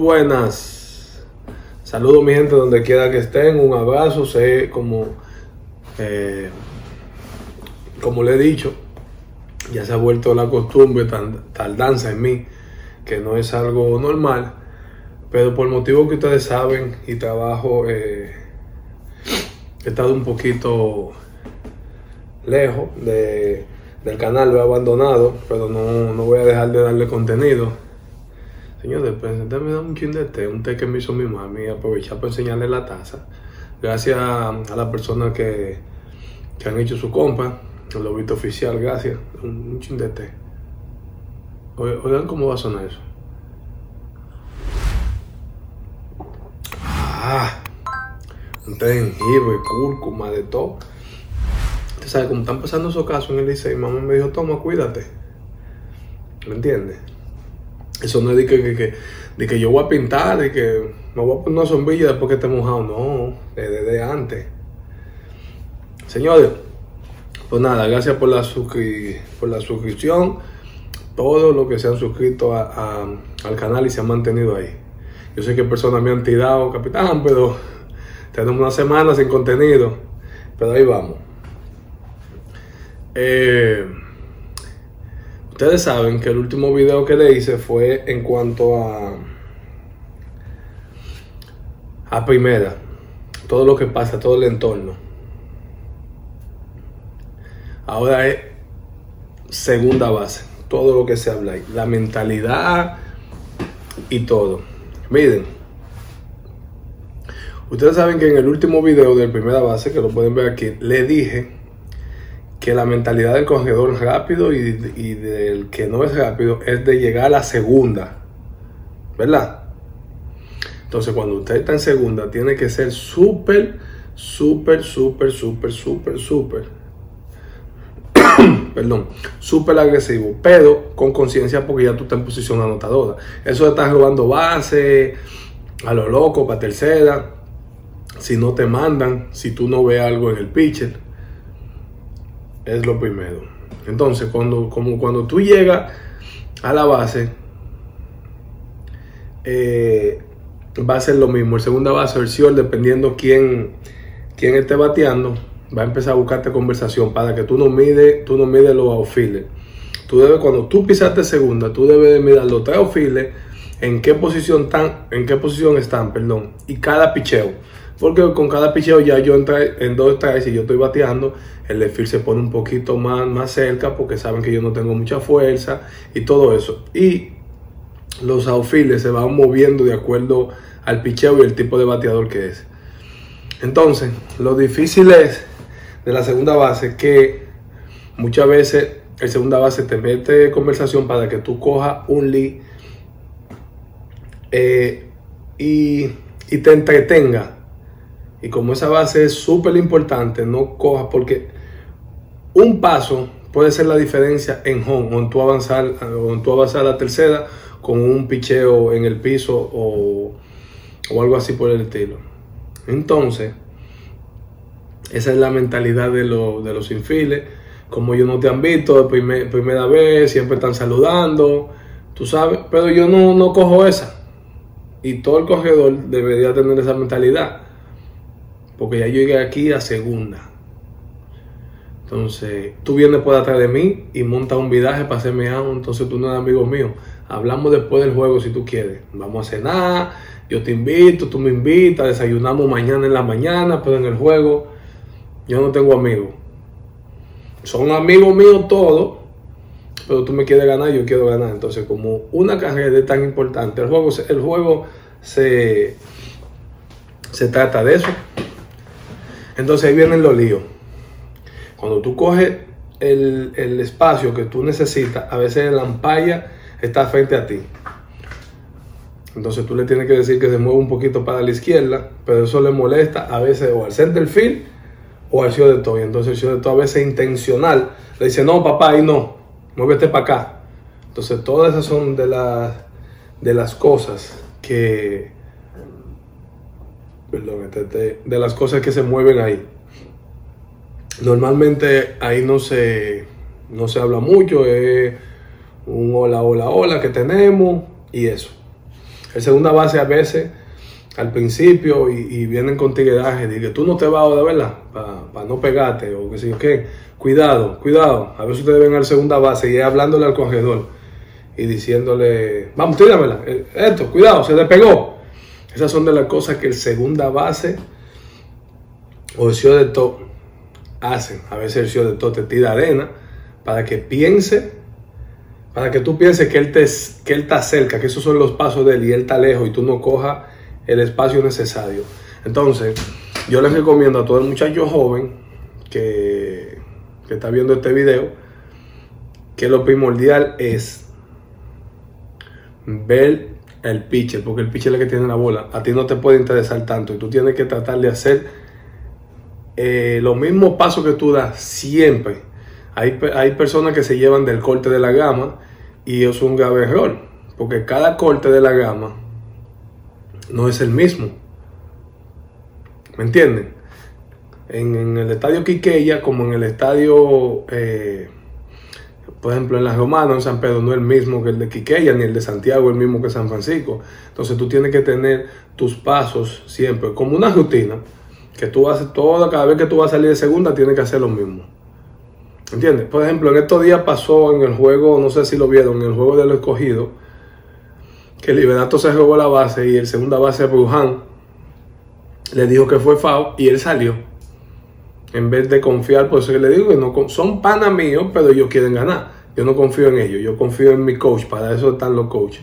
buenas. Saludos mi gente donde quiera que estén. Un abrazo. Sé como, eh, como le he dicho, ya se ha vuelto la costumbre, tardanza en mí, que no es algo normal. Pero por motivo que ustedes saben y trabajo, eh, he estado un poquito lejos de, del canal, lo he abandonado, pero no, no voy a dejar de darle contenido Señor, pues me da un chin de té, un té que me hizo mi mami, aprovechar para enseñarle la taza. Gracias a la persona que, que han hecho su compra, el lobito oficial, gracias. Un, chin de té. Oigan cómo va a sonar eso. Ah, un té de jengibre, cúrcuma, de todo. Usted sabe, como están pasando esos casos en el liceo, mamá me dijo, toma, cuídate. ¿Me entiendes? Eso no es de que, de que, yo voy a pintar, de que me voy a poner una sombrilla después que esté mojado. No, desde, antes. Señores, pues nada, gracias por la, por la suscripción. Todos los que se han suscrito al canal y se han mantenido ahí. Yo sé que personas me han tirado, capitán, pero tenemos una semana sin contenido. Pero ahí vamos. Eh, Ustedes saben que el último video que le hice fue en cuanto a a primera, todo lo que pasa, todo el entorno. Ahora es segunda base, todo lo que se habla ahí, la mentalidad y todo. Miren, ustedes saben que en el último video de primera base, que lo pueden ver aquí, le dije que la mentalidad del corredor rápido y, del que no es rápido es de llegar a la segunda, ¿verdad? Entonces cuando usted está en segunda tiene que ser súper, súper, súper, súper, súper, súper, perdón, súper agresivo, pero con conciencia porque ya tú estás en posición anotadora. Eso de estar robando base a lo loco para tercera, si no te mandan, si tú no ves algo en el pitcher es lo primero. Entonces, cuando, como cuando tú llegas a la base, eh, va a ser lo mismo. El segunda base o el short, dependiendo quién, quién esté bateando, va a empezar a buscarte conversación para que tú no mides, tú no mides los outfielders. Tú cuando tú pisaste segunda, tú debes de mirar los tres outfielders, en qué posición están, en qué posición están, perdón, y cada picheo. Porque con cada picheo ya yo entré en dos strikes y yo estoy bateando, el desfile se pone un poquito más, más cerca porque saben que yo no tengo mucha fuerza y todo eso. Y los outfielders se van moviendo de acuerdo al picheo y el tipo de bateador que es. Entonces, lo difícil es de la segunda base que muchas veces el segunda base te mete conversación para que tú cojas un lead eh, y, y te entretenga y como esa base es súper importante, no cojas porque un paso puede ser la diferencia en home o en tu avanzar, o en tu avanzar a la tercera con un picheo en el piso o, algo así por el estilo. Entonces, esa es la mentalidad de, de los infiles. Como yo no te han visto de primera vez, siempre están saludando, tú sabes, pero yo no, no cojo esa. Y todo el corredor debería tener esa mentalidad porque ya llegué aquí a segunda. Entonces, tú vienes por atrás de mí y montas un vidaje para hacerme algo, entonces tú no eres amigo mío. Hablamos después del juego si tú quieres. Vamos a cenar, yo te invito, tú me invitas, desayunamos mañana en la mañana, pero en el juego yo no tengo amigos. Son amigos míos todos, pero tú me quieres ganar, yo quiero ganar. Entonces, como una carrera es tan importante, el juego, el juego se, se trata de eso. Entonces ahí vienen los líos. Cuando tú coges el, espacio que tú necesitas, a veces la ampalla está frente a ti. Entonces tú le tienes que decir que se mueva un poquito para la izquierda, pero eso le molesta a veces o al center field o al ciudad de todo. Y entonces el ciudad de todo a veces intencional le dice, no papá, ahí no, muévete para acá. Entonces todas esas son de las, de las cosas que, perdón, este, de las cosas que se mueven ahí. Normalmente ahí no se, no se habla mucho, es un hola, hola, hola que tenemos y eso. El segunda base a veces, al principio, y, vienen con tigueraje, tú no te vas de verdad, para no pegarte, o que sé yo qué. Cuidado, cuidado. A veces ustedes ven al segunda base y hablándole al corredor y diciéndole, vamos, tíramela, eh, esto, cuidado, se despegó. Esas son de las cosas que el segunda base o el CEO de top hacen. A veces el CEO de top te tira arena para que piense, para que tú pienses que él, te, que él está cerca, que esos son los pasos de él y él está lejos y tú no cojas el espacio necesario. Entonces, yo les recomiendo a todo el muchacho joven que, que está viendo este video que lo primordial es ver el pitcher, porque el pitcher es el que tiene la bola. A ti no te puede interesar tanto y tú tienes que tratar de hacer eh, los mismos pasos que tú das siempre hay, personas que se llevan del corte de la gama y eso es un grave error, porque cada corte de la gama no es el mismo. ¿Me entienden? En, el estadio Quiqueya, como en el estadio, eh, por ejemplo, en la Romana, en San Pedro, no es el mismo que el de Quiqueya, ni el de Santiago, el mismo que San Francisco. Entonces tú tienes que tener tus pasos siempre, como una rutina, que tú haces toda, cada vez que tú vas a salir de segunda, tienes que hacer lo mismo. ¿Entiendes? Por ejemplo, en estos días pasó en el juego, no sé si lo vieron, en el juego del escogido, que Liberato se robó la base y el segunda base Bruján le dijo que fue FAO y él salió. En vez de confiar, por eso que le digo que no, son panas míos, pero ellos quieren ganar. Yo no confío en ellos, yo confío en mi coach, para eso están los coaches.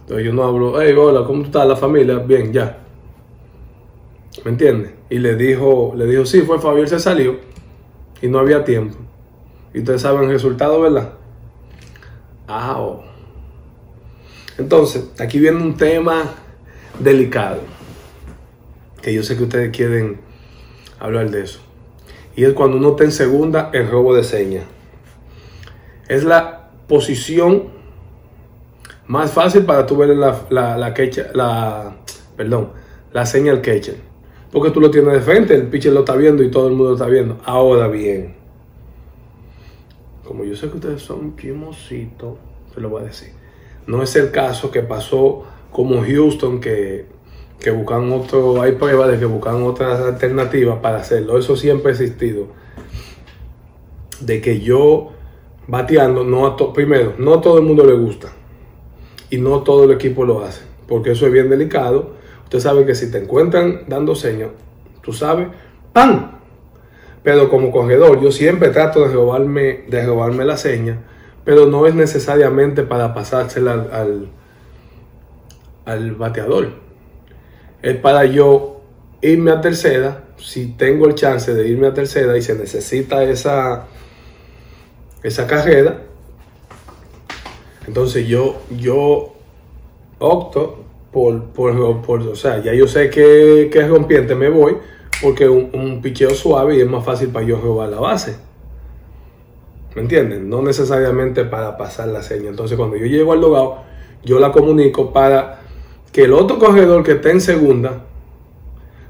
Entonces yo no hablo, hey, hola, ¿cómo está la familia? Bien, ya. ¿Me entiendes? Y le dijo, le dijo, sí, fue Fabio, él se salió y no había tiempo. Y ustedes saben el resultado, ¿verdad? Ah, oh. Entonces, aquí viene un tema delicado, que yo sé que ustedes quieren hablar de eso. Y es cuando uno está en segunda, el robo de señas. Es la posición más fácil para tú ver la, la, la, la, perdón, la señal catcher. Porque tú lo tienes de frente, el pitcher lo está viendo y todo el mundo lo está viendo. Ahora bien, como yo sé que ustedes son chimositos, se lo voy a decir. No es el caso que pasó como Houston, que, que buscan otro, hay pruebas de que buscan otras alternativas para hacerlo. Eso siempre ha existido. De que yo bateando, no a primero, no a todo el mundo le gusta. Y no todo el equipo lo hace. Porque eso es bien delicado Usted sabe que si te encuentran dando señas, tú sabes, ¡pam! Pero como corredor, yo siempre trato de robarme, de robarme la seña, pero no es necesariamente para pasársela al, al, bateador. Es para yo irme a tercera, si tengo el chance de irme a tercera y se necesita esa, esa carrera, entonces yo, yo opto por, por, por, o sea, ya yo sé que, que es rompiente, me voy, porque un, un picheo suave y es más fácil para yo robar la base. ¿Me entienden? No necesariamente para pasar la seña. Entonces, cuando yo llego al logado, yo la comunico para que el otro corredor que esté en segunda,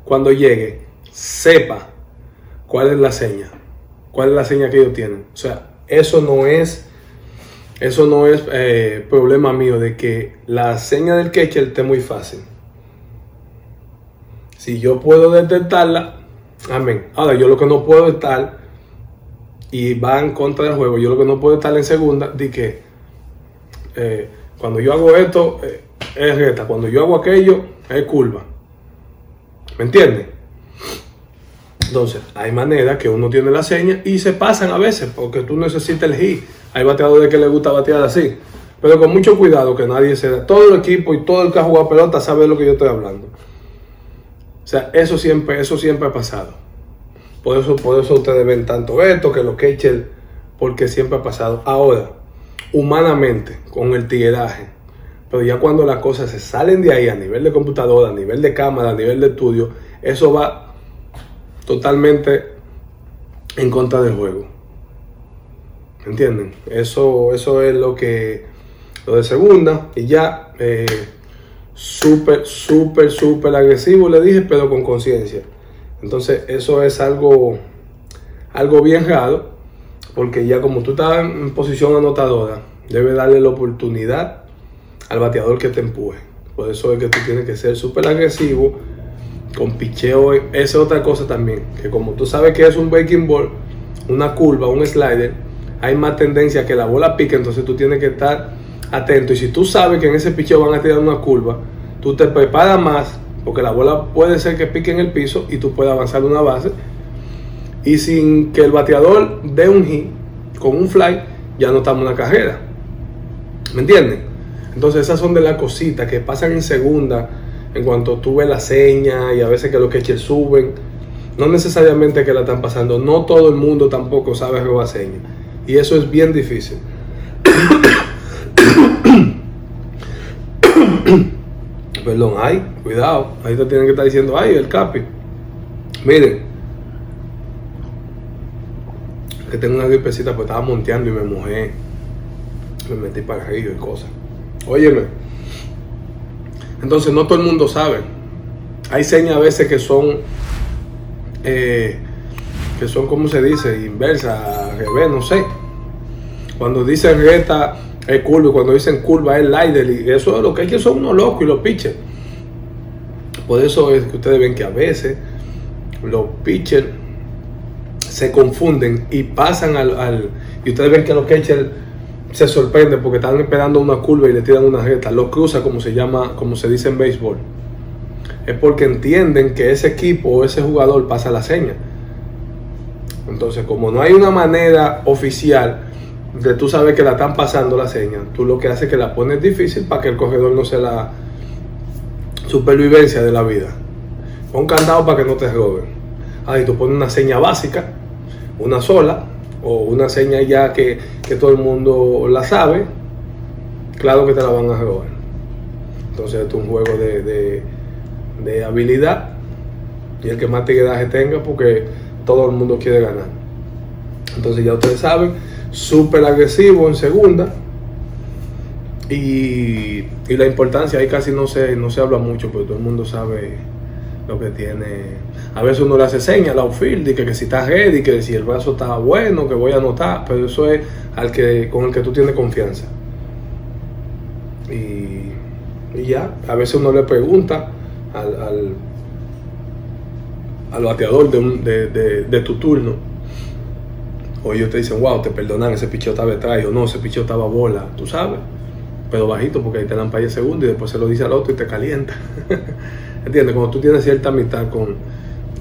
cuando llegue, sepa cuál es la seña, cuál es la seña que ellos tienen. O sea, eso no es eso no es eh, problema mío de que la seña del catcher esté muy fácil. Si yo puedo detectarla, amén. Ahora, yo lo que no puedo estar, y va en contra del juego, yo lo que no puedo estar en segunda, de que eh, cuando yo hago esto eh, es recta, cuando yo hago aquello es curva. ¿Me entiendes? Entonces, hay maneras que uno tiene la seña y se pasan a veces porque tú necesitas el hit hay bateadores que les gusta batear así. Pero con mucho cuidado que nadie se da. Todo el equipo y todo el que ha jugado pelota sabe de lo que yo estoy hablando. O sea, eso siempre, eso siempre ha pasado. Por eso, por eso ustedes ven tanto esto, que los catchers, porque siempre ha pasado. Ahora, humanamente, con el tigueraje, pero ya cuando las cosas se salen de ahí a nivel de computadora, a nivel de cámara, a nivel de estudio, eso va totalmente en contra del juego. ¿Entienden? Eso, eso es lo que, lo de segunda. Y ya, eh, súper, súper, súper agresivo, le dije, pero con conciencia. Entonces, eso es algo, algo bien raro, porque ya como tú estás en posición anotadora, debe darle la oportunidad al bateador que te empuje. Por eso es que tú tienes que ser súper agresivo, con picheo. Esa es otra cosa también, que como tú sabes que es un breaking ball, una curva, un slider, hay más tendencia a que la bola pique, entonces tú tienes que estar atento. Y si tú sabes que en ese picheo van a tirar una curva, tú te preparas más, porque la bola puede ser que pique en el piso y tú puedes avanzar una base. Y sin que el bateador dé un hit con un fly, ya no estamos en la carrera. ¿Me entienden? Entonces esas son de las cositas que pasan en segunda, en cuanto tú ves la seña y a veces que los queches suben. No necesariamente que la están pasando, no todo el mundo tampoco sabe robar seña. Y eso es bien difícil. Perdón, ay, cuidado. Ahí te tienen que estar diciendo, ay, el capi. Miren, que tengo una gripecita, pues estaba monteando y me mojé. Me metí para el río y cosas. Óyeme. Entonces, no todo el mundo sabe. Hay señas a veces que son, eh, que son, ¿cómo se dice? Inversa, revés, no sé. Cuando dicen recta es curva, y cuando dicen curva es slider, y eso es lo que hay que son unos locos y los pitchers. Por eso es que ustedes ven que a veces los pitchers se confunden y pasan al, y ustedes ven que los catchers se sorprenden porque están esperando una curva y le tiran una recta, lo cruza como se llama, como se dice en béisbol. Es porque entienden que ese equipo o ese jugador pasa la seña. Entonces, como no hay una manera oficial de tú sabes que la están pasando la seña, tú lo que haces es que la pones difícil para que el corredor no sea la supervivencia de la vida. Pon candado para que no te roben. Ahí tú pones una seña básica, una sola, o una seña ya que, todo el mundo la sabe, claro que te la van a robar. Entonces es un juego de, de habilidad y el que más tigueraje tenga porque todo el mundo quiere ganar. Entonces ya ustedes saben súper agresivo en segunda. Y, la importancia, ahí casi no se, no se habla mucho, porque todo el mundo sabe lo que tiene. A veces uno le hace señas al outfield, y que, si está ready, que si el brazo está bueno, que voy a anotar, pero eso es al que, con el que tú tienes confianza. Y, ya, a veces uno le pregunta al, al, bateador de, de tu turno, o ellos te dicen, wow, te perdonan, ese picheo estaba detrás, o no, ese picheo estaba bola, tú sabes, pero bajito porque ahí te dan para el segundo y después se lo dice al otro y te calienta. ¿Entiendes? Cuando tú tienes cierta amistad con,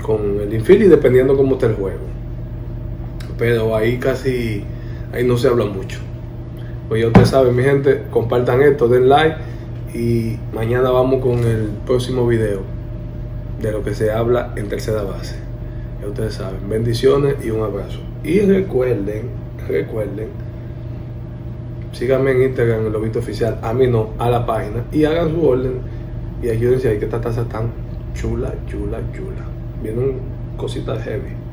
con el infield dependiendo cómo está el juego. Pero ahí casi, ahí no se habla mucho. Pues ya ustedes saben, mi gente, compartan esto, den like y mañana vamos con el próximo video de lo que se habla en tercera base. Ya ustedes saben, bendiciones y un abrazo. Y recuerden, recuerden, síganme en Instagram, el Lobito Oficial, a mí no, a la página, y hagan su orden y ayúdense ahí que esta taza tan chula, chula, chula. Vienen cositas heavy.